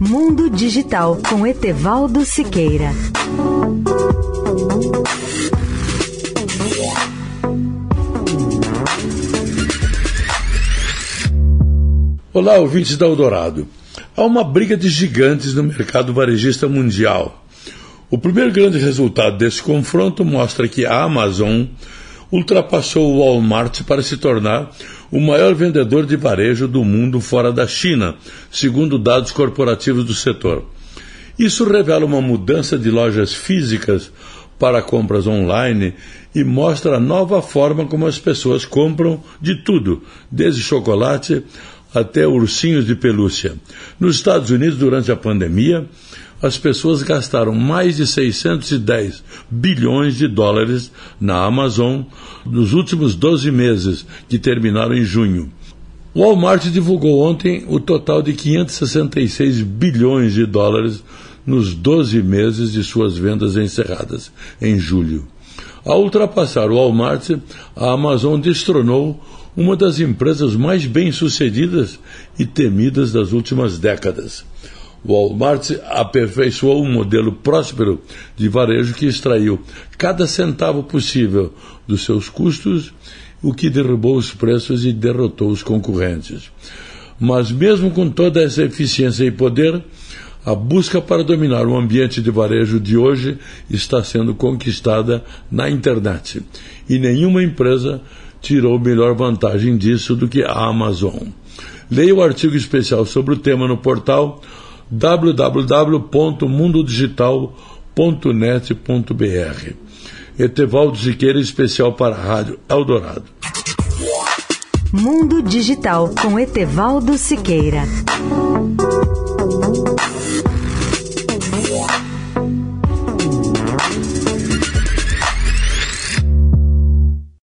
Mundo Digital com Etevaldo Siqueira. Olá, ouvintes da Eldorado. Há uma briga de gigantes no mercado varejista mundial. O primeiro grande resultado desse confronto mostra que a Amazon ultrapassou o Walmart para se tornar o maior vendedor de varejo do mundo fora da China, segundo dados corporativos do setor. Isso revela uma mudança de lojas físicas para compras online e mostra a nova forma como as pessoas compram de tudo, desde chocolate até ursinhos de pelúcia. Nos Estados Unidos, durante a pandemia, as pessoas gastaram mais de 610 bilhões de dólares na Amazon nos últimos 12 meses, que terminaram em junho. O Walmart divulgou ontem o total de 566 bilhões de dólares nos 12 meses de suas vendas encerradas em julho. Ao ultrapassar o Walmart, a Amazon destronou uma das empresas mais bem-sucedidas e temidas das últimas décadas. Walmart aperfeiçoou um modelo próspero de varejo que extraiu cada centavo possível dos seus custos, o que derrubou os preços e derrotou os concorrentes. Mas, mesmo com toda essa eficiência e poder, a busca para dominar o ambiente de varejo de hoje está sendo conquistada na internet. E nenhuma empresa tirou melhor vantagem disso do que a Amazon. Leia o artigo especial sobre o tema no portal www.mundodigital.net.br. Etevaldo Siqueira, especial para a Rádio Eldorado. Mundo Digital com Etevaldo Siqueira.